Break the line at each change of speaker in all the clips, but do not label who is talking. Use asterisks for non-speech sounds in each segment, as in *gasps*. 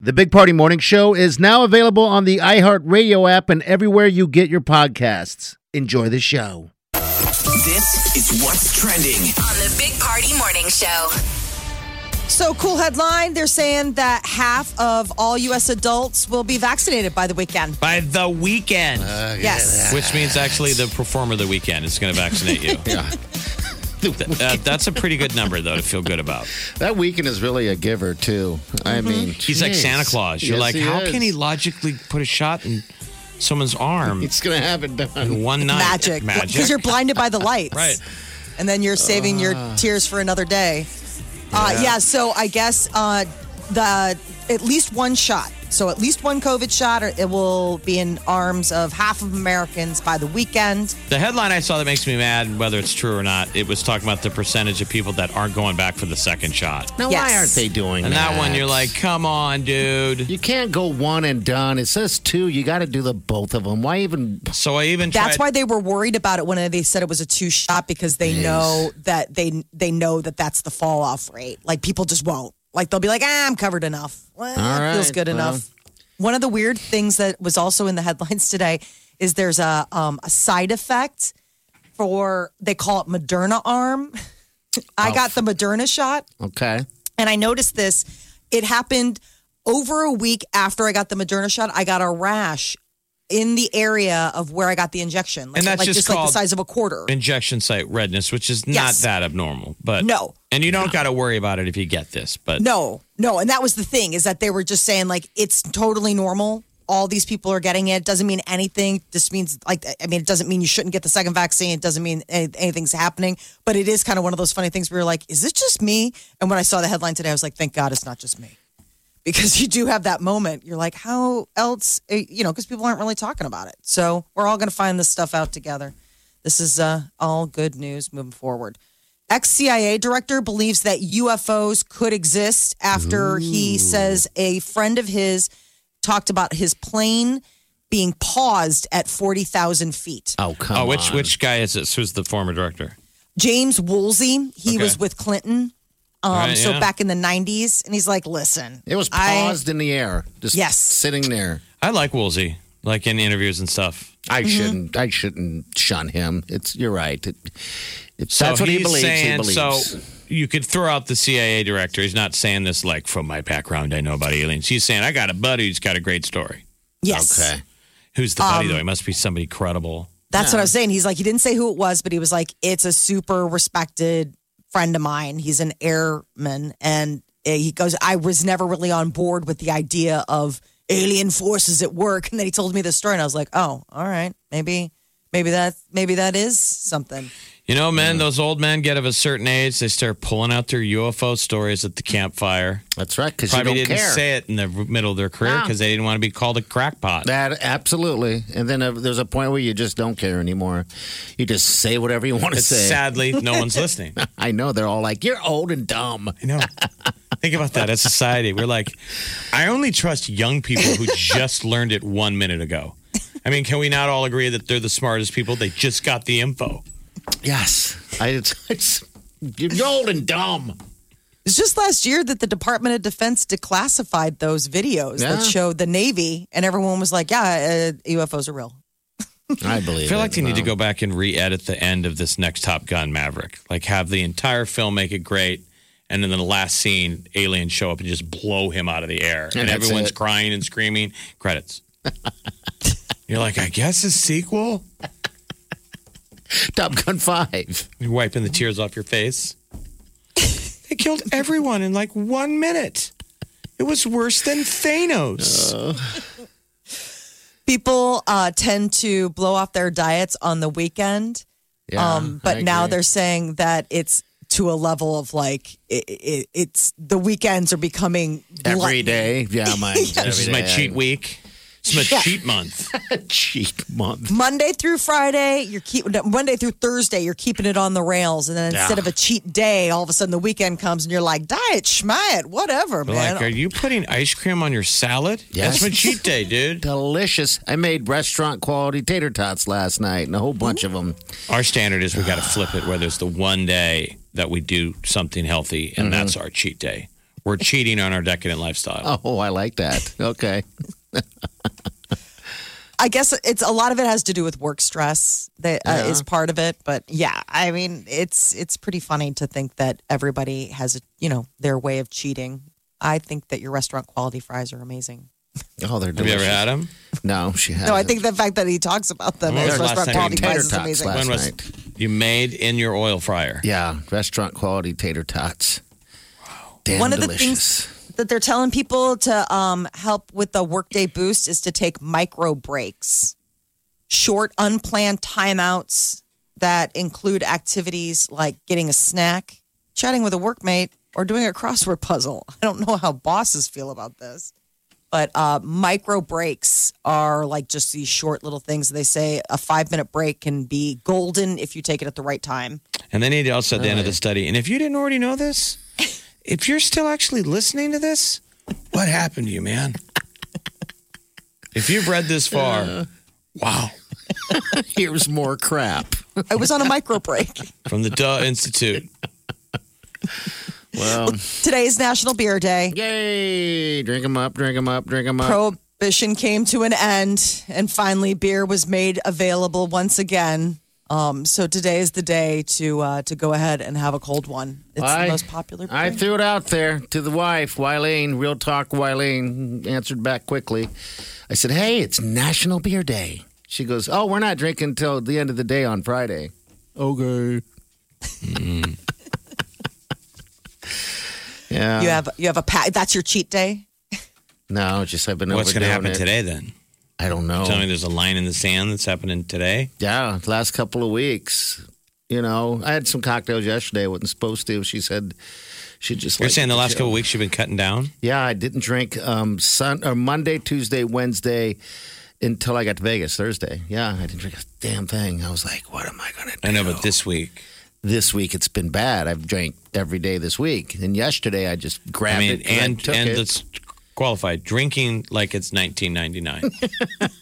The Big Party Morning Show is now available on the iHeartRadio app and everywhere you get your podcasts. Enjoy the show.
This is what's trending.
on the Big Party Morning Show.
So, cool headline. They're saying that half of all U.S. adults will be vaccinated by the weekend.
By the weekend.
yes.
Which means actually the performer of the Weeknd is going to vaccinate you. *laughs*
Yeah. *laughs*
Uh, that's a pretty good number, though, to feel good about.
That Weeknd is really a giver, too. I mean,
He's like. Santa Claus. You're
Yes,
like,
he
how
is.
can he logically put a shot in someone's arm
It's going to have it
in
done.
one night?
Magic.
Magic.
Because you're blinded by the lights.
Right.
And then you're saving your tears for another day. Uh, yeah, so I guess uh, the at least one shot. So at least one COVID shot, or it will be in arms of half of Americans by the weekend.
The headline I saw that makes me mad, whether it's true or not, it was talking about the percentage of people that aren't going back for the second shot.
Now,
Yes.
why aren't they doing
And
that?
And that one, you're like, come on, dude.
You can't go one and done. It says two. You got to do the both of them. Why even?
So I even
That's why they were worried about it when they said it was a two shot because they know that they they know that that's the fall off rate. Like people just won't. Like they'll be like, ah, I'm covered enough. Well, feels good
well.
enough. One of the weird things that was also in the headlines *laughs* today is there's a um, a side effect for they call it Moderna arm. *laughs* I got the Moderna shot.
Okay.
And I noticed this. It happened over a week after I got the Moderna shot. I got a rash in the area of where I got the injection. Like,
And that's
like
just
like the size of a quarter.
injection site redness, which is not
Yes.
that abnormal. But
No.
And you don't got to worry about it if you get this. But
No, no. And that was the thing is that they were just saying like it's totally normal. All these people are getting it. Doesn't mean anything. This means like I mean, it doesn't mean you shouldn't get the second vaccine. It doesn't mean anything's happening. But it is kind of one of those funny things where you're like, is it just me? And when I saw the headline today, I was like, thank God it's not just me. Because *laughs* you do have that moment. You're like, how else? eh, You know, because people aren't really talking about it. So we're all going to find this stuff out together. This is uh, all good news moving forward. Ex CIA director believes that UFOs could exist after he says a friend of his talked about his plane being paused at 40,000 feet.
Oh come
oh, which
on.
which guy is this? Who's the former director?
James Woolsey, he
Okay.
was with Clinton. Um,
Right,
so
yeah.
back in the 90s. And he's like, listen.
It was
I-
paused in the air, just
Yes.
sitting there.
I like Woolsey, like in interviews and stuff.
I
Mm-hmm.
shouldn't. I shouldn't shun him. It's you're right. It, it,
So
that's what he believes.
saying,
he believes.
So you could throw out the CIA director. He's not saying this like from my background. I know about aliens. He's saying I got a buddy who's got a great story.
yes.
okay.
Who's the
Um,
buddy though? He must be somebody credible.
That's what I was saying. He's like, he didn't say who it was, but he was like, it's a super respected friend of mine. He's an airman. And he goes, I was never really on board with the idea of alien forces at work. *laughs* And then he told me this story, and I was like, oh, all right. Maybe, maybe that, maybe that is something.
You know, men, those old men get of a certain age, they start pulling out their UFO stories at the campfire.
That's right. Because you
Probably
don't
didn't
care.
say it in the middle of their career
No.
because they didn't want to be called a crackpot.
That absolutely. And then uh, there's a point where you just don't care anymore. You just say whatever you want to say.
sadly no *laughs* one's listening.
I know they're all like, "You're old and dumb."
I know. Think about that as society. We're like, I only trust young people who just learned it one minute ago. I mean, can we not all agree that they're the smartest people? They just got the info.
Yes, I, it's, it's you're old and dumb.
It's just last year that the Department of Defense declassified those videos
Yeah.
that showed the Navy, and everyone was like, yeah, uh, UFOs are real. *laughs*
I believe.
I feel
it.
like they need to go back and re-edit the end of this next Top Gun Maverick. Like have the entire film make it great, and then the last scene, aliens show up and just blow him out of the air, and,
And that's
everyone's
it.
crying and screaming. Credits. *laughs* You're like, I guess a sequel. *laughs*
Top Gun Five.
You're wiping the tears off your face. *laughs* they killed everyone in like one minute. It was worse than Thanos. *laughs*
People uh, tend to blow off their diets on the weekend.
Yeah,
um, but
I
now
agree.
they're saying that it's to a level of like it, it, it's the weekends are becoming
every
gluttony.
day. Yeah, my
this is my cheat week. It's a
Yeah.
cheat month. *laughs*
Cheap month.
Monday through Friday, you're keeping Monday through Thursday, you're keeping it on the rails, and then instead
Yeah.
of a cheat day, all of a sudden the weekend comes and you're like, diet, schmiet, whatever,
But
man.
like, are you putting ice cream on your salad?
Yes.
That's my cheat day, *laughs* dude.
Delicious. I made restaurant quality tater tots last night and a whole bunch of them.
Our standard is we got to *sighs* flip it where there's the one day that we do something healthy, and mm-hmm. that's our cheat day. We're cheating on our decadent lifestyle. *laughs*
Oh, I like that. Okay.
I guess it's a lot of it has to do with work stress that uh,
Yeah.
is part of it. But yeah, I mean, it's it's pretty funny to think that everybody has a you know their way of cheating. I think that your restaurant quality fries are amazing.
Oh, they're delicious.
Have you ever had them?
No, she hasn't.
No, I think the fact that he talks about them
When
as
was the last
restaurant quality
ate
fries
tater
is amazing.
last
when was
night.
you made in your oil fryer?
Yeah, restaurant quality tater tots. Wow. Damn
One of the
delicious.
things that they're telling people to um, help with the workday boost is to take micro breaks, short, unplanned timeouts that include activities like getting a snack, chatting with a workmate, or doing a crossword puzzle. *laughs* I don't know how bosses feel about this. But uh, micro breaks are like just these short little things. They say a five minute break can be golden if you take it at the right time.
And then he also at the end of the study. And if you didn't already know this, if you're still actually listening to this, what happened to you, man? If you've read this far, wow. *laughs*
Here's more crap.
I was on a micro break.
From the Duh Institute.
Well,
Today is National Beer Day.
yay! Drink them up, drink them up, drink them up.
Prohibition came to an end, and finally, beer was made available once again. Um, so today is the day to uh, to go ahead and have a cold one. It's
I-
the most popular.
I threw it out there to the wife, Wileen. Real talk, Wileen answered back quickly. I said, "Hey, it's National Beer Day." She goes, "Oh, we're not drinking until the end of the day on Friday." Okay. *laughs* yeah.
you have you have a pa- that's your cheat day.
no, just I've been
What's going to happen
it.
today then?
I don't know.
Tell me there's a line in the sand that's happening today.
Yeah, last couple of weeks. You know, I had some cocktails yesterday. I wasn't supposed to. She said she just.
You're saying the last
chill.
couple of weeks you've been cutting down?
Yeah, I didn't drink um sun or Monday, Tuesday, Wednesday until I got to Vegas Thursday. Yeah, I didn't drink a damn thing. I was like, what am I gonna do?
I know, but this week,
this week it's been bad. I've drank every day this week. And yesterday I just grabbed
I mean,
it
and
took
and
it.
let's qualify drinking like it's 1999.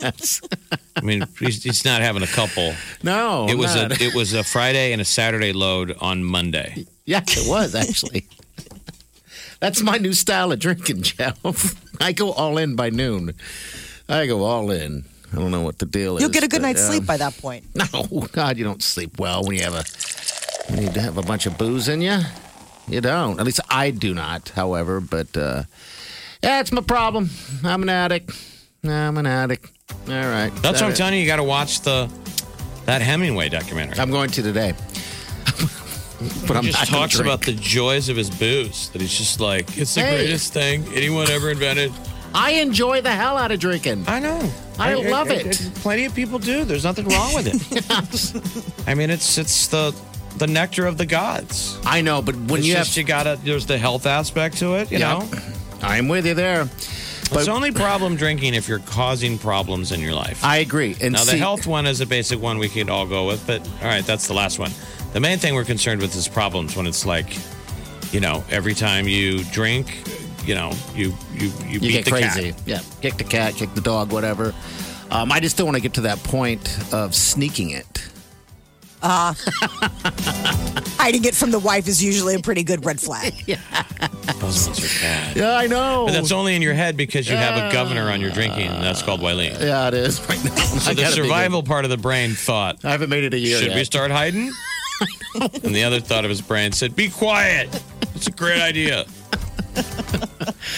*laughs* I mean, he's, he's not having a couple.
no,
It was
not.
a it was a Friday and a Saturday load on Monday.
Yeah, it was actually. That's my new style of drinking, Jeff. *laughs* I go all in by noon. I go all in. I don't know what the deal is.
You'll get a good
but,
night's
um,
sleep by that point. *laughs*
No, God, you don't sleep well when you have a you need to have a bunch of booze in you. You don't. At least I do not. However, but uh, it's my problem. I'm an addict. I'm an addict. All right.
That's what I'm telling you. You got to watch the that Hemingway documentary.
I'm going to today. *laughs* but I'm
he just talks about the joys of his booze. That he's just like it's the
Hey.
greatest thing anyone ever invented.
I enjoy the hell out of drinking.
I know.
I love it.
Plenty of people do. There's nothing wrong with it. *laughs* I mean, it's it's the the nectar of the gods.
I know, but when
it's
you
just
have,
you gotta. There's the health aspect to it. You
Yeah.
know,
I'm with you there.
But it's only problem drinking if you're causing problems in your life.
I agree. And
Now, the health one is a basic one we could all go with, but all right, that's the last one. The main thing we're concerned with is problems when it's like, you know, every time you drink, you know, you you you,
you
beat
get
the
crazy.
cat.
Yeah, kick the cat, kick the dog, whatever. Um, I just don't want to get to that point of sneaking it.
Uh, *laughs* hiding it from the wife is usually a pretty good red flag. *laughs*
Those ones are bad.
Yeah, I know.
But that's only in your head because you have a governor on your drinking, and that's called Wileen.
yeah, it is *laughs* right now.
So
I
the
gotta be
survival part of the brain thought,
good. I haven't made it a year
should
yet.
we start hiding? and the other thought of his brain said, be quiet. It's a great idea.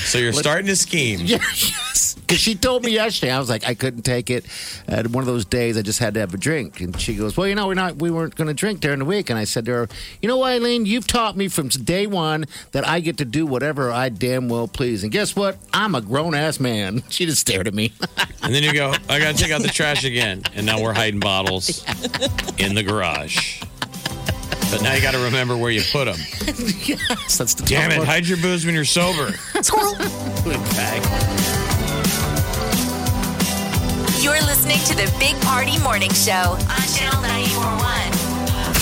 so you're starting to scheme.
Yeah, yes. Because she told me yesterday, I was like, I couldn't take it. And one of those days, I just had to have a drink. And she goes, Well, you know, we're not, we weren't going to drink during the week. And I said to her, You know, Eileen, you've taught me from day one that I get to do whatever I damn well please. And guess what? I'm a grown ass man. *laughs* She just stared at me.
And then you go, I got to take out the trash again. And now we're hiding bottles in the garage. But now you got to remember where you put them. *laughs*
yes, that's the
Damn it, hide your booze when you're sober.
Squirrel.
Put it back.
Listening to the Big Party Morning Show on Channel 941.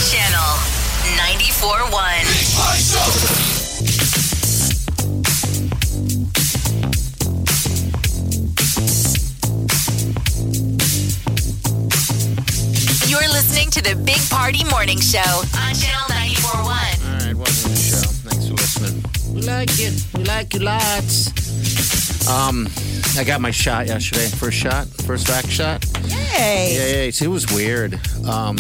Channel 941. You're listening to the Big Party Morning Show on Channel 941.
All right, welcome to the show. Thanks for listening. We like it. We like you lots. Um, I got my shot yesterday. First shot, first back shot.
Hey.
Yeah, yeah. It was weird. Um,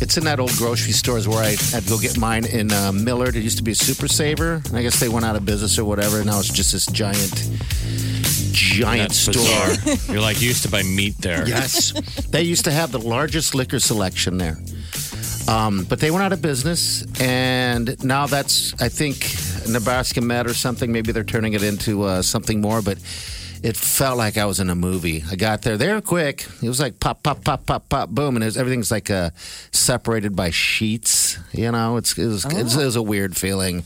it's in that old grocery stores where I had to go get mine in uh, Millard. It used to be a Super Saver. And I guess they went out of business or whatever. Now it's just this giant, giant
That's
store.
bizarre. *laughs* You're like, you used to buy meat there.
Yes. they used to have the largest liquor selection there. Um, but they went out of business, and now that's, I think, Nebraska Met or something. Maybe they're turning it into uh, something more, but it felt like I was in a movie. I got there, they were quick. It was like pop, pop, pop, pop, pop, boom, and it was, everything's like uh, separated by sheets. You know, it's, it, was, it, was, it was a weird feeling.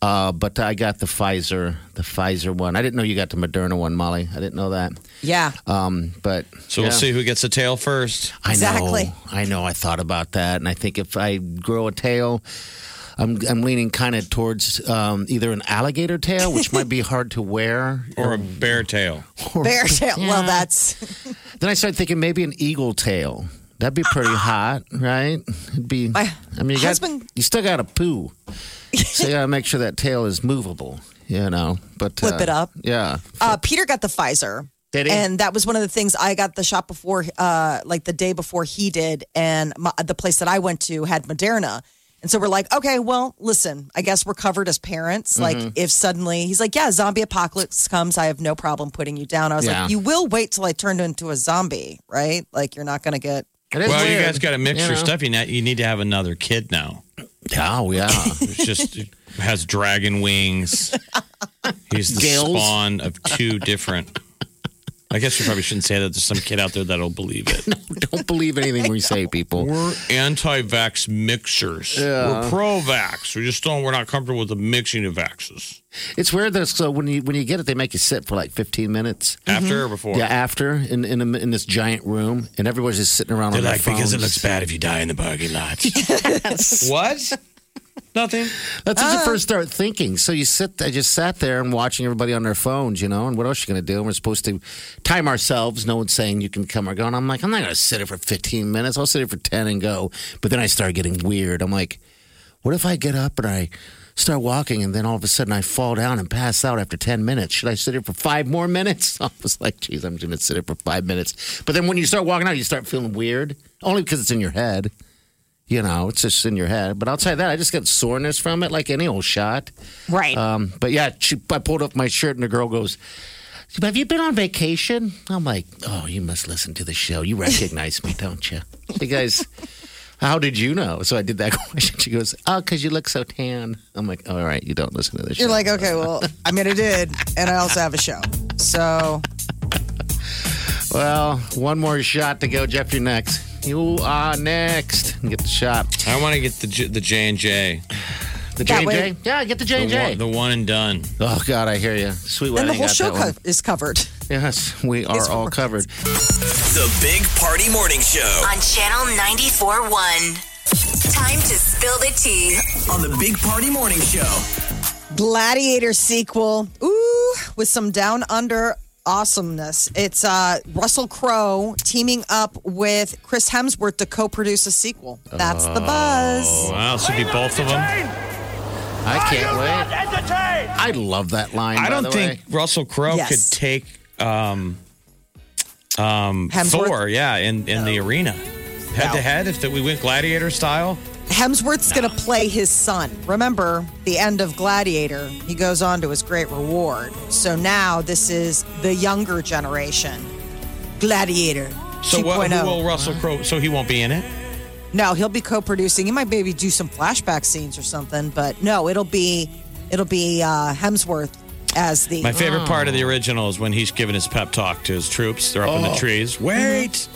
Uh, but I got the Pfizer, the Pfizer one. I didn't know you got the Moderna one, Molly. I didn't know that.
Yeah.
Um, but
So we'll see who gets the tail first.
I
Exactly.
know. I know. I thought about that, and I think if I grow a tail, I'm I'm leaning kind of towards um, either an alligator tail, which might be hard to wear, *laughs*
Or a bear tail.
or-
Bear *laughs* tail. Well, that's *laughs*
Then I started thinking maybe an eagle tail. That'd be pretty hot, right? It'd be.
My
I mean, you
husband-
got you still got to poo, so you got to make sure that tail is movable. You know, but
Flip
uh,
it up.
Yeah.
uh, Peter got the Pfizer.
Did he?
And that was one of the things I got the shot before, uh, like the day before he did. And my, the place that I went to had Moderna. And so we're like, okay, well, listen, I guess we're covered as parents.
Mm-hmm.
Like, if suddenly he's like, yeah, zombie apocalypse comes, I have no problem putting you down. I was
Yeah.
like, you will wait till I turn into a zombie, right? Like, you're not going to get.
It is
Well, you guys got to mix
you
your
know?
stuff. You, ne- you need to have another kid now.
Oh yeah. *laughs*
It's just it has dragon wings. *laughs* He's the
Gills.
spawn of two different. I guess you probably shouldn't say that. There's some kid out there that'll believe it. *laughs*
no, Don't believe anything we say, people.
We're anti-vax mixers. We're pro-vax. We just don't. We're not comfortable with the mixing of vaxes.
It's weird that So when you when you get it, they make you sit for like 15 minutes.
After or mm-hmm. before?
Yeah, after in in, a, in this giant room, and everybody's just sitting around
They're
on their
like because it
phones.
looks bad if you die in the parking lot. *laughs* what? Nothing.
That's what you
Uh.
first start thinking. So you sit, I just sat there and watching everybody on their phones, you know, and what else you going to do? And we're supposed to time ourselves. No one's saying you can come or go. And I'm like, I'm not going to sit here for 15 minutes. I'll sit here for 10 and go. But then I start getting weird. I'm like, what if I get up and I start walking and then all of a sudden I fall down and pass out after 10 minutes? Should I sit here for five more minutes? *laughs* I was like, geez, I'm just going to sit here for five minutes. But then when you start walking out, you start feeling weird, only because it's in your head. You know, it's just in your head. But outside that, I just got soreness from it, like any old shot.
Right.
Um, but yeah, she, I pulled up my shirt, and the girl goes, "Have you been on vacation?" I'm like, "Oh, you must listen to the show. You recognize me, don't you?" She goes, "How did you know?" So I did that *laughs* question. She goes, "Oh, because you look so tan." I'm like, "All right, you don't listen to the show."
You're like, okay, well, I mean, I did. And I also have a show. So *laughs*
"Well, one more shot to go, Jeff. You're next. You are next. Get the shot.
I want to get the J- the J and J.
The J
That
and
way-
J. Yeah, get the J and J.
the one and done.
Oh God, I hear you. Sweet
then
wedding.
the whole
got
show
that one.
is covered.
Yes, we are
It's
all
worth
covered.
The Big Party Morning Show
On Channel 941. Time to spill the tea.
on the Big Party Morning Show.
Gladiator sequel. Ooh, with some down under awesomeness. It's uh, Russell Crowe teaming up with Chris Hemsworth to co produce a sequel. That's the buzz.
Wow, this would be both of them.
I can't wait. I love that line.
I don't
the
think
way.
Russell Crowe
Yes.
could take um, um,
Hemsworth?
Thor, yeah, in, in the arena. Head to head, if that we went gladiator style.
Hemsworth's going to play his son. Remember, the end of Gladiator, he goes on to his great reward. So now this is the younger generation. Gladiator.
So what, who
2.0.
will Russell Crowe? So he won't be in it.
No, he'll be co-producing. He might maybe do some flashback scenes or something, but no, it'll be it'll be uh, Hemsworth as the
My favorite part of the original is when he's giving his pep talk to his troops. They're up in the trees. Wait,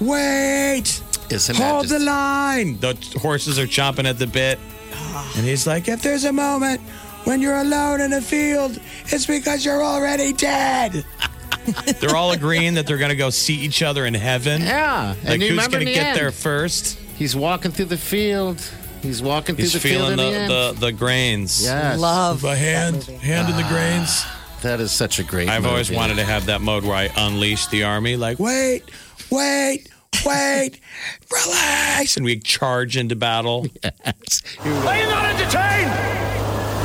wait,
Isn't that
hold
just-
the line. The horses are chomping at the bit, ah. and he's like, "If there's a moment when you're alone in a field, it's because you're already dead." *laughs* they're all agreeing that they're going to go see each other in heaven.
Yeah.
Like
you
who's going to
the
get
end,
there first?
He's walking through the field. He's walking through
He's
the field
feeling the,
the,
the, the grains.
yes.
Love
A hand,
that movie.
hand in the ah, grains.
That is such a great
I've always
movie.
wanted to have that mode where I unleash the army, like, wait, wait, wait, relax. And we charge into battle. Yes.
Are you not entertained?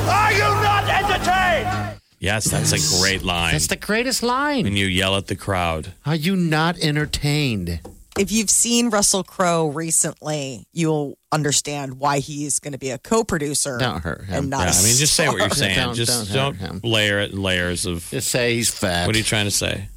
Are you not entertained?
Yes, that's a great line.
That's the greatest line.
when you yell at the crowd.
Are you not entertained?
If you've seen Russell Crowe recently, you'll understand why he's going to be a co-producer.
Don't hurt him.
And not
Yeah,
a
I mean, just say what you're
star.
saying.
Don't-
just
don't
don't,
hurt him.
layer it in layers of.
Just say he's fat.
What are you trying to say?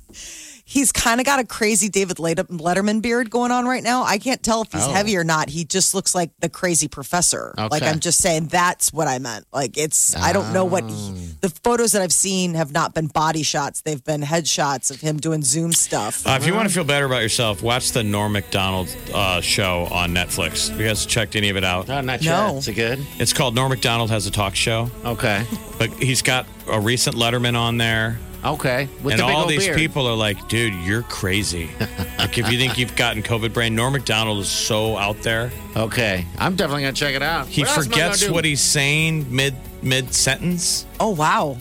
He's kind of got a crazy David Letterman beard going on right now. I can't tell if he's
Oh.
heavy or not. He just looks like the crazy professor. Like I'm just saying, that's what I meant. Like it's, I don't know what he,
Oh.
the photos that I've seen have not been body shots. They've been headshots of him doing Zoom stuff.
Uh, if you want to feel better about yourself, watch the Norm Macdonald uh, show on Netflix. Have you guys checked any of it out?
Oh, not
No.
yet. Is it good?
It's called Norm Macdonald has a talk show,
Okay.
but he's got a recent Letterman on there.
Okay. With
and
the
all these
beard.
people are like, dude, you're crazy. like, if you think you've gotten COVID brain, Norm Macdonald is so out there.
Okay. I'm definitely going to check it out.
He
What else am I
forgets what he's saying mid mid sentence.
Oh, wow.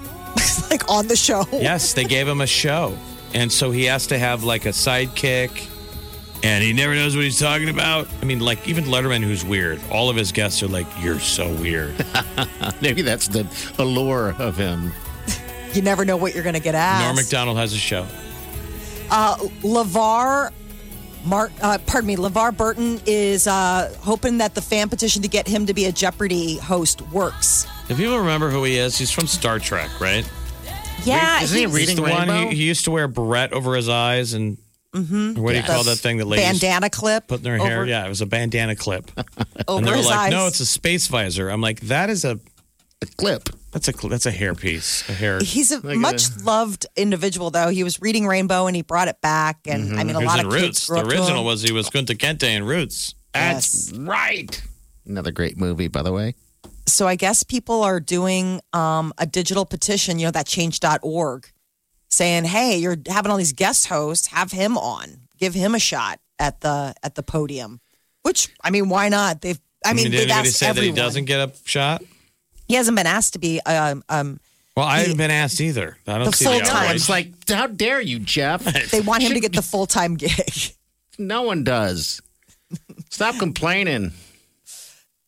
*laughs* like on the show.
Yes, they gave him a show. And so he has to have like a sidekick. And he never knows what he's talking about. I mean, like even Letterman, who's weird, all of his guests are like, "You're so weird." *laughs*
Maybe that's the allure of him.
You never know what you're going to get asked.
Norm Macdonald has a show.
Uh, LeVar, Mark, uh, pardon me, LeVar Burton is uh, hoping that the fan petition to get him to be a Jeopardy host works.
If people remember who he is, he's from Star Trek, right?
Yeah,
Isn't he
he's-
reading
He's the one
Rainbow?
he, he used to wear a beret over his eyes and
Mm-hmm.
what do you call that thing that ladies
bandana clip
put in their
over,
hair? Yeah, it was a bandana clip. *laughs*
over
and they were
his
like,
eyes.
"No, it's a space visor." I'm like, "That is a
A clip.
That's a that's a hair piece, a hair."
He's a
Like
much
a-
loved individual, though. He was reading Rainbow and he brought it back. And I mean, a lot of
Roots.
kids grew
The original was he was Kunta Kente in Roots.
That's
Yes.
right. Another great movie, by the way.
So I guess people are doing um, a digital petition, you know, that change.org, saying, hey, you're having all these guest hosts, have him on, give him a shot at the at the podium. Which I mean, why not? They've I mean,
did
they've
anybody
asked
say that he doesn't get a shot?
He hasn't been asked to be um, um
Well, I haven't been asked either. I don't
The
see the
full-time-
It's like, how dare you, Jeff? *laughs*
they want him to get the full time gig.
no one does. Stop complaining.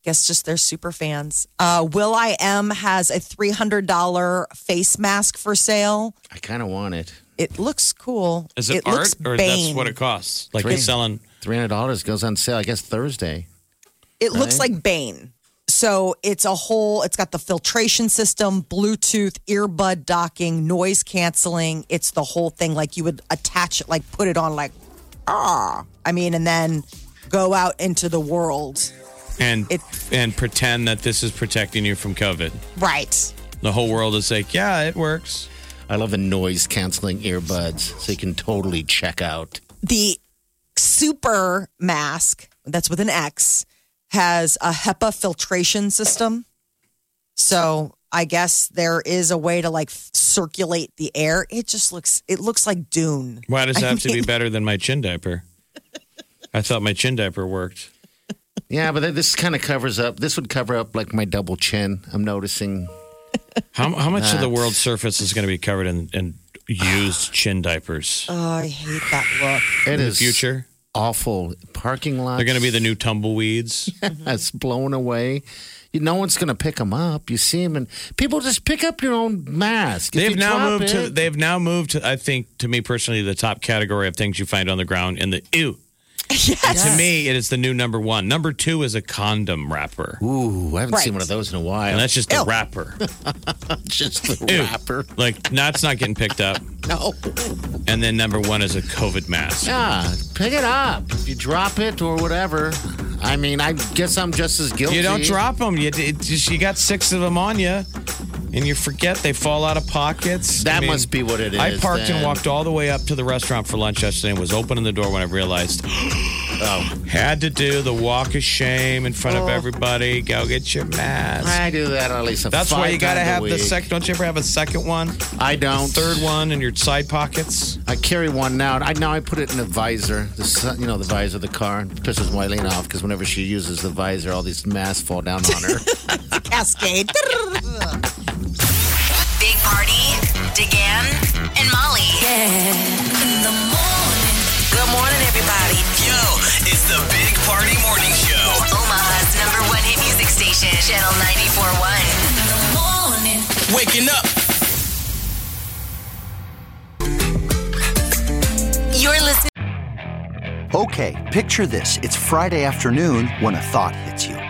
Guess just they're super fans. Uh, will.i.am has a three hundred dollar face mask for sale.
I kind of want it.
It looks cool.
Is it,
looks
art or
Bane.
that's what it costs? Like
Three.
he's selling.
Three hundred dollars goes on sale. I guess Thursday.
It looks like Bane. So it's a whole, it's got the filtration system, Bluetooth, earbud docking, noise canceling. It's the whole thing. Like you would attach it, like put it on, like, ah. I mean, and then go out into the world.
and
It-
and pretend that this is protecting you from COVID.
Right.
The whole world is like, yeah, it works.
I love the noise canceling earbuds, so you can totally check out.
The super mask, that's with an X, has a HEPA filtration system. So I guess there is a way to like circulate the air. It just looks, it looks like Dune.
Why does it
I
have to be better than my chin diaper? I thought my chin diaper worked.
Yeah, but this kind of covers up. This would cover up like my double chin. I'm noticing. *laughs*
How, how much of the world's surface is going to be covered in, in used chin diapers?
Oh, I hate that look.
It
in the future,
awful. Parking lot.
they're going to be the new tumbleweeds. *laughs*
It's blown away. You, no one's going to pick them up. You see them, and people just pick up your own mask. If
They've now moved to. They've now moved to. I think to me personally, the top category of things you find on the ground in the ew. *laughs*
Yes.
To me, it is the new number one. Number two is a condom wrapper,
Ooh, I haven't
Right.
seen one of those in a while.
and that's just the
Ew.
wrapper. *laughs*
just the
Ew.
wrapper.
Like that's not getting picked up. *laughs*
No.
And then number one is a COVID mask.
Yeah, pick it up. If you drop it or whatever. I mean, I guess I'm just as guilty.
You don't drop them. You it just you got six of them on you, and you forget they fall out of pockets.
That
I mean,
must be what it is.
I parked and walked all the way up to the restaurant for lunch yesterday and was opening the door when I realized *gasps*
Oh,
Had to do the walk of shame in front of oh. everybody. Go get your mask.
I do that at least.
That's why you got to have the second. Don't you ever have a second one?
I don't.
Third one in your side pockets?
I carry one now. I now I put it in the visor. The sun- you know the visor of the car. It pisses Wileen off because whenever she uses the visor, all these masks fall down on her. *laughs*
Cascade. *laughs*
Big DeGan, and Molly. In the morning. Good morning, everybody.
Yo, it's the Big Party Morning Show.
Omaha's number one hit music station, Channel 94.1. In the morning.
Waking up.
You're listening.
Okay, picture this. It's Friday afternoon when a thought hits you.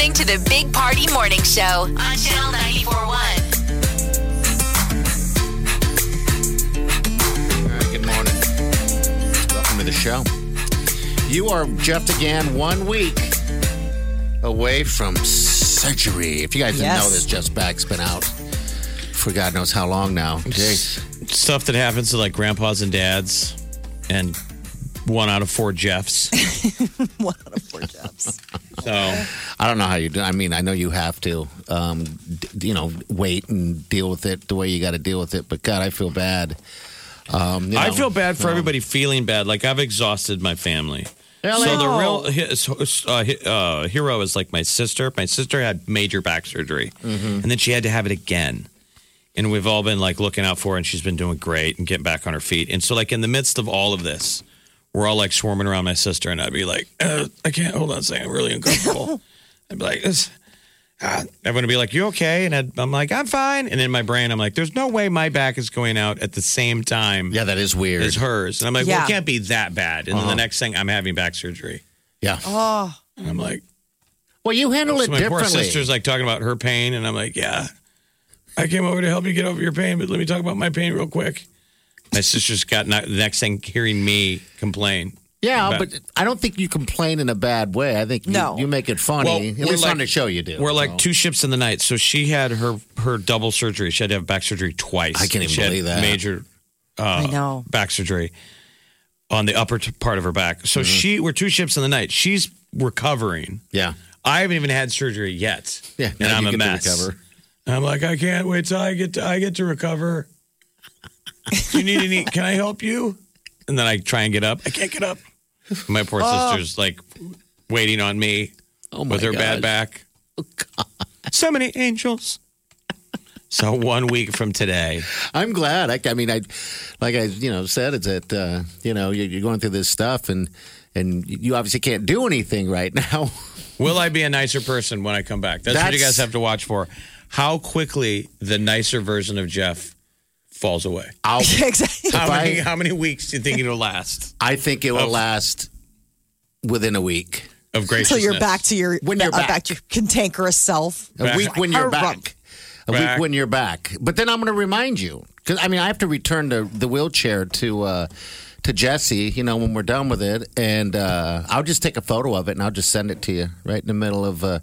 Listening to the Big Party Morning Show on Channel 94.1.
All right, good morning. Welcome to the show. You are Jeff DeGan one week away from surgery. If you guys didn't
Yes.
know this, Jeff's back's been out for God knows how long now. Jeez.
Stuff that happens to like grandpas and dads, and one out of four Jeffs. *laughs*
One out of four jobs.
So
I don't know how you do. I mean, I know you have to, um, d- you know, wait and deal with it the way you got to deal with it. But God, I feel bad. Um, you
I feel bad for
um,
everybody feeling bad. Like I've exhausted my family.
Really?
So the real uh, uh, hero is like my sister. My sister had major back surgery,
Mm-hmm.
and then she had to have it again. And we've all been like looking out for her, and she's been doing great and getting back on her feet. And so, like in the midst of all of this, we're all like swarming around my sister, and I'd be like, uh, "I can't hold on a second, I'm really uncomfortable." *laughs* I'd be like, this, ah. "Everyone would be like, you okay?" And I'd, I'm like, "I'm fine." And in my brain, I'm like, "There's no way my back is going out at the same time."
Yeah, that is weird.
as hers. And I'm like, well,
Yeah.
it can't be that bad. And then
Uh-huh.
the next thing, I'm having back surgery.
Yeah.
Oh,
And I'm like,
Well, you handle
so
it
my poor
differently.
sister's like talking about her pain. And I'm like, yeah, I came over to help you get over your pain, but let me talk about my pain real quick. My sister's got not, the next thing hearing me complain.
yeah,
Back.
but I don't think you complain in a bad way. I think you,
No.
you make it funny.
Well,
At
we're
least
like-
on the show, you do.
We're like two ships in the night. So she had her her double surgery. She had to have back surgery twice.
I can't even
she had
believe that.
Major
I know.
back surgery on the upper t- part of her back. So
Mm-hmm.
she, we're two ships in the night. She's recovering.
Yeah.
I haven't even had surgery yet.
Yeah.
and
now
I'm
you
a
get to
mess.
recover.
I'm like, I can't wait till I get to I get to recover. Do *laughs* you need any? Can I help you? And then I try and get up. I can't get up. My poor sister's like waiting on me
Oh, my
with her bad back. So many angels. So one week from today,
I'm glad. I, I mean, I, like I, you know, said, it's that, uh, you know, you're, you're going through this stuff and, and you obviously can't do anything right *laughs* now.
will I be a nicer person when I come back? That's, what you guys have to watch for. How quickly the nicer version of Jeff falls away. *laughs*
I'll, *laughs*
exactly.
How
If I-
many, how many weeks do you think it'll last
I think it will
Of-
last within a week.
of
Until
graciousness?
you're back to your
When you're
uh,
back.
to your cantankerous self.
A week when you're
Hurrah.
back. A
Back.
week when you're back. But then I'm going to remind you because I mean I have to return the the wheelchair to uh, to Jesse. You know when we're done with it, and uh, I'll just take a photo of it and I'll just send it to you right in the middle of uh,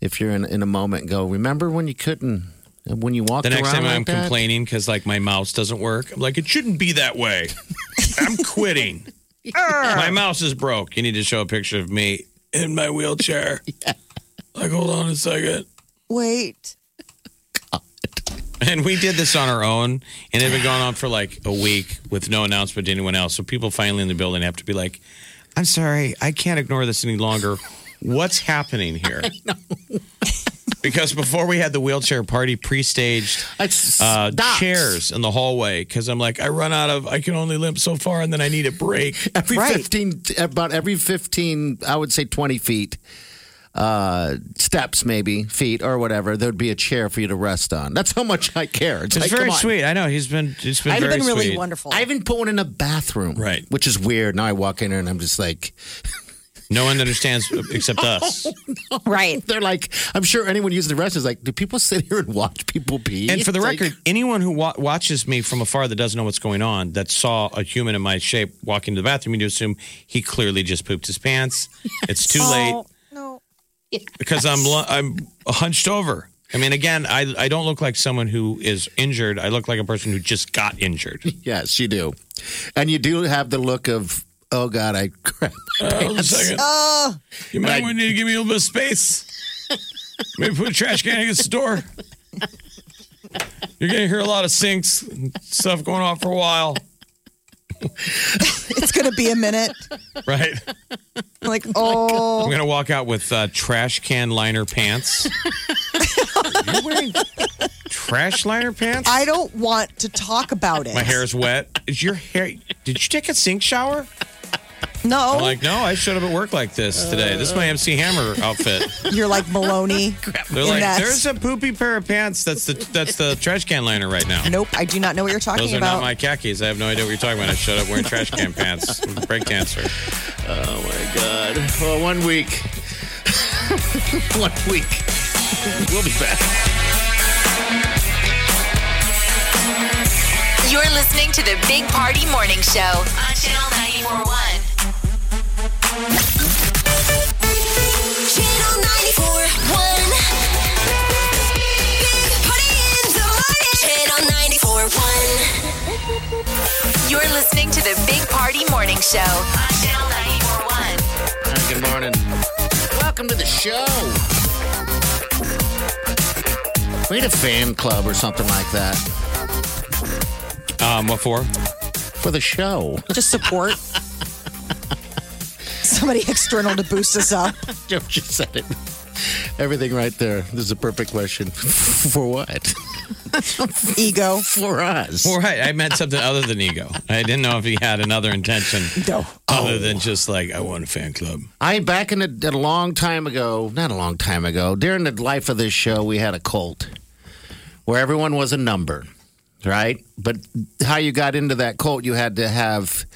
if you're in in a moment. And go remember when you couldn't when you walked
The next time
like
I'm
that?
complaining because like my mouse doesn't work, I'm like, it shouldn't be that way. *laughs* I'm quitting. *laughs* my mouse is broke. You need to show a picture of me in my wheelchair. *laughs* Like, hold on a second.
Wait.
And we did this on our own, and it had been going on for like a week with no announcement to anyone else. So people finally in the building have to be like, "I'm sorry, I can't ignore this any longer. What's happening here?" Because before we had the wheelchair party pre-staged uh, chairs in the hallway because I'm like I run out of I can only limp so far and then I need a break. *laughs*
Every
Right.
15, about every 15, I would say 20 feet, uh, steps maybe, feet or whatever, there'd be a chair for you to rest on. That's how much I care. It's,
It's
like,
very sweet. I know he's been he's been
I've
very
been really
sweet.
wonderful.
I even put one in a bathroom.
Right.
Which is weird. Now I walk in there and I'm just like, *laughs*
No one understands except *laughs* oh, us.
Right.
they're like, I'm sure anyone using the restroom is like, do people *laughs* sit here and watch people pee?
And for the
It's like-
record, anyone who wa- watches me from afar that doesn't know what's going on, that saw a human in my shape walking to the bathroom, you assume he clearly just pooped his pants. It's too *laughs* oh, late
Oh, no.
because I'm lu- I'm hunched over. I mean, again, I I don't look like someone who is injured. I look like a person who just got injured.
yes, you do. And you do have the look of, oh God, I crap. *laughs* my
Hold a second.
Oh,
You might
Right.
want to give me a little bit of space. *laughs* Maybe put a trash can against the door. You're going to hear a lot of sinks and stuff going on for a while,
it's going to be a minute.
right?
Like, *laughs* oh,
I'm going to walk out with uh, trash can liner pants. Are You're wearing trash liner pants?
I don't want to talk about it.
My hair is wet. Is your hair? Did you take a sink shower?
No,
I'm like, no, I showed up at work like this today. This is my MC Hammer outfit. *laughs*
you're like Maloney. *laughs*
They're
in
like,
that.
there's a poopy pair of pants. That's the that's the trash can liner right now.
Nope, I do not know what you're talking about.
Those are
about.
not my khakis. I have no idea what you're talking about. I showed up wearing trash can pants. *laughs* Break dancer.
Oh my God. Well, one week. one week. We'll be back.
You're listening to the Big Party Morning Show on Channel 941.
Club or something like that
Um, what for?
for the show.
Just support. *laughs* Somebody *laughs* external to boost us up. *laughs*
Joe just said it. Everything right there. This is a perfect question. for what? *laughs*
Ego.
For us.
Well, right. I meant something other than ego. I didn't know if he had another intention
No.
other than oh. just like I want a fan club.
I back in a, a long time ago, not a long time ago, during the life of this show, we had a cult where everyone was a number, right? But how you got into that cult, you had to have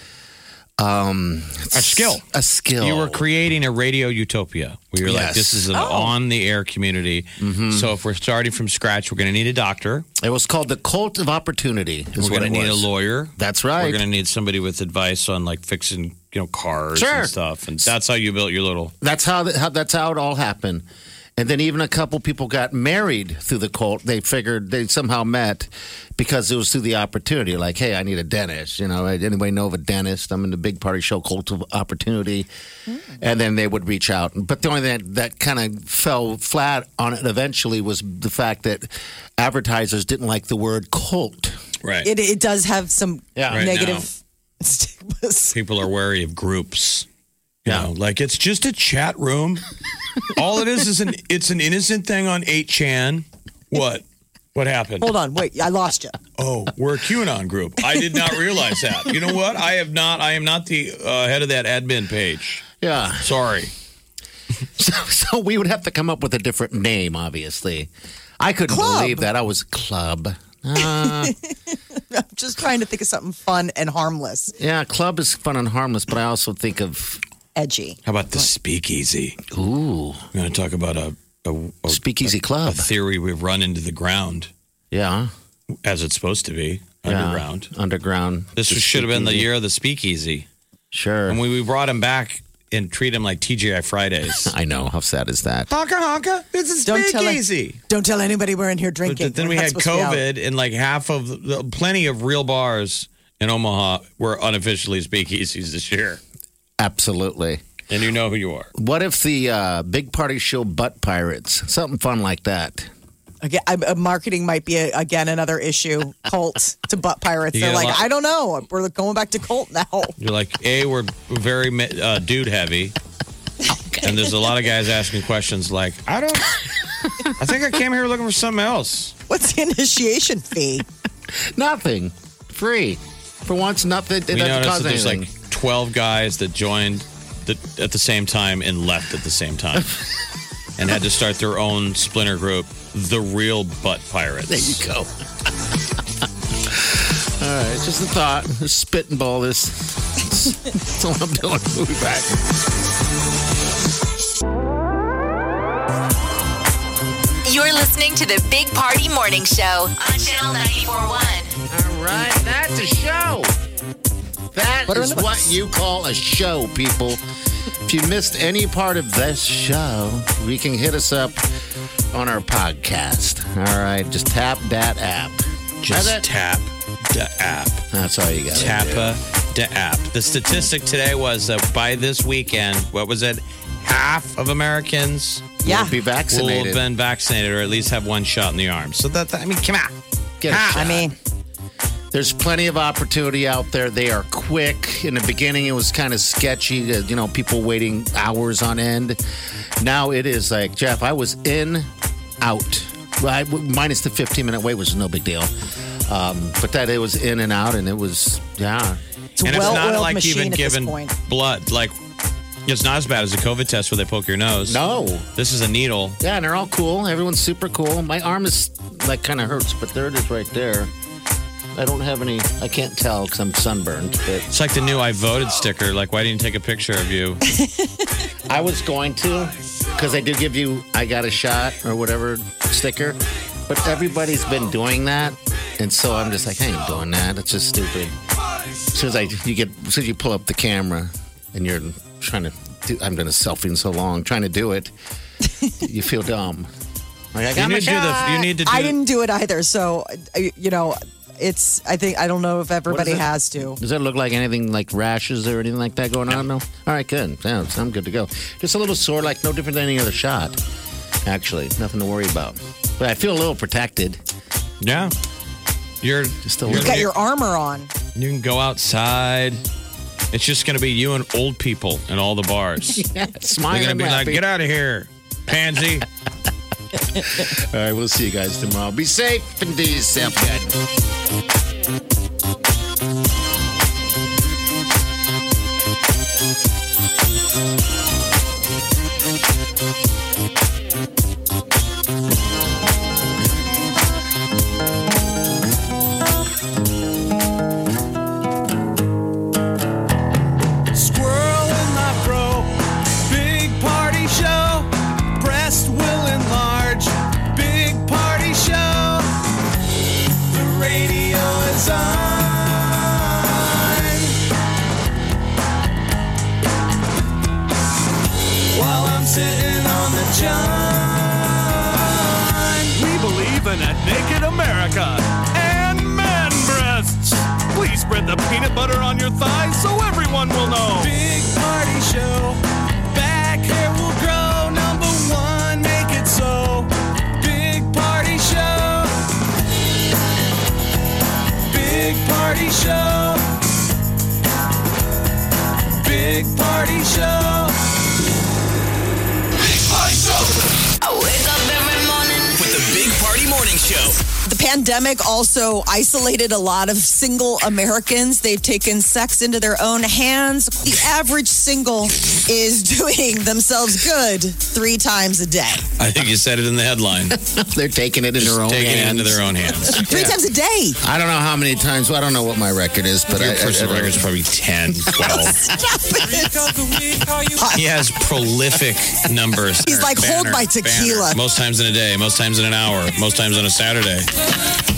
um,
A skill.
A skill.
You were creating a radio utopia where you're like,
Yes.
this is an
Oh.
on the air community. So if we're starting from scratch, we're going to need a doctor.
It was called the Cult of Opportunity. is
We're
what
going to
it
need a
was.
lawyer.
That's right.
We're going to need somebody with advice on like fixing, you know, cars
Sure.
and stuff. And that's how you built your little.
That's how, the, how that's how it all happened. And then even a couple people got married through the cult. They figured they somehow met because it was through the opportunity. Like, hey, I need a dentist. You know, anybody know of a dentist? I'm in the big party show, Cult of Opportunity. Hmm. And then they would reach out. But the only thing that, that kind of fell flat on it eventually was the fact that advertisers didn't like the word cult.
Right.
It, it does have some
Yeah.
Right
negative *laughs* stigmas.
People are wary of groups. You
Yeah.
know, like it's just a chat room. *laughs* All it is is an it's an innocent thing on 8chan. What? What happened?
Hold on, wait, I lost you.
Oh, we're a QAnon group. I did not realize that. You know what? I have not. I am not the uh, head of that admin page.
Yeah.
Sorry.
So, so we would have to come up with a different name, obviously. I couldn't
Club.
believe that. I was club. Uh, *laughs*
I'm just trying to think of something fun and harmless,
yeah, club is fun and harmless, but I also think of
edgy.
How about the speakeasy?
ooh,
We're going to talk about a, a, a,
speakeasy
a
club.
theory we've run into the ground
Yeah,
as it's supposed to be
yeah.
underground.
Underground.
This
The
should have been the
speakeasy.
year of the speakeasy.
Sure.
And we, we brought him back and treat him like TGI Fridays. *laughs*
I know how sad is that.
honka honka. This is
Don't tell
speakeasy.
Don't tell anybody we're in here
But
drinking.
th- then
We're
we
not
had
supposed to be out.
COVID, and like half of the, plenty of real bars in Omaha were unofficially speakeasies this year.
Absolutely.
And you know who you are.
What if the uh, big party show butt pirates? Something fun like that.
Again, I, uh, marketing might be a, again another issue. Cult to butt pirates.
You
They're
get a
like,
lot-
I don't know. We're going back to cult now.
You're like, A, we're very uh, dude heavy. And there's a lot of guys asking questions like, I don't, I think I came here looking for something else.
What's the initiation fee? *laughs*
Nothing. Free. For once, nothing. It
We
doesn't
noticed
cost
that there's
anything.
like 12 guys that joined the, at the same time and left at the same time *laughs* and had to start their own splinter group, the Real Butt Pirates.
there you go. *laughs* All right, just a thought. Just spit and ball this. That's all I'm doing. We'll be back.
You're listening to the Big Party Morning Show on Channel 941.
All right, that's a show. That
Butter
is what you call a show, people. If you missed any part of this show, you can hit us up on our podcast. All right, just tap that app.
Just tap the app.
That's all you got.
Tappa the app. The statistic today was that by this weekend, what was it? Half of Americans
Yeah.
be vaccinated.
Will have been vaccinated or at least have one shot in the arm. So that, I mean, come on.
Get a
I
shot.
mean,
There's plenty of opportunity out there. They are quick. In the beginning, it was kind of sketchy. uh, You know, people waiting hours on end. Now it is like Jeff. I was in, out. Well, I, minus the 15 minute wait was no big deal. Um, but that it was in and out, and it was yeah.
it's a
and it's not
well-oiled
like
machine
even
at this
giving
point.
blood. Like, it's not as bad as a COVID test where they poke your nose.
No,
This is a needle.
yeah, and they're all cool. Everyone's super cool. My arm is like kind of hurts, but there it is right there. I don't have any. I can't tell because I'm sunburned, but
It's like the new I voted sticker. Like, why didn't you take a picture of you? *laughs*
I was going to, because I did give you "I got a shot" or whatever sticker, but everybody's been doing that, and so I'm just like, I ain't doing that. It's just stupid. As soon as I you get, as soon as you pull up the camera, and you're trying to, do, I'm doing a selfie in so long, trying to do it, *laughs* you feel dumb. Like I
You
got my
need to do the. You need to do.
I didn't do it either. So, uh, you know, it's, I think, I don't know if everybody
it?
has to.
Does that look like anything like rashes or anything like that going on? No. All right, good. Yeah, so I'm good to go. Just a little sore, like no different than any other shot. Actually, nothing to worry about. But I feel a little protected.
Yeah. You're
Just a
you're-
You got your armor on.
You can go outside. It's just going to be you and old people in all the bars. *laughs*
Yeah,
They're
smiling.
going to be like,
happy.
"Get out of here, pansy." *laughs*
All right, we'll see you guys tomorrow. Be safe and do yourself good.
Squirrel
pandemic also isolated a lot of single Americans. They've taken sex into their own hands. The average single is doing themselves good three times a day.
I think you said it in the headline. *laughs*
They're taking it in their own
Taking
hands.
it into their own hands. *laughs*
Three times a day.
I don't know how many times. Well, I don't know what my record is, but I,
Your
I,
personal
I-
record's probably 10, *laughs* 12. He has prolific numbers.
He's like, hold my tequila.
Most times in a day, most times in an hour, most times on a Saturday,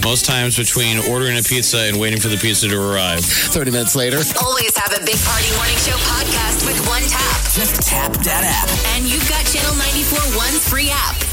most times between ordering a pizza and waiting for the pizza to arrive.
30 minutes later.
Always have a Big Party Morning Show podcast with one tap.
Just tap that app.
And you've got Channel 94 One's free app.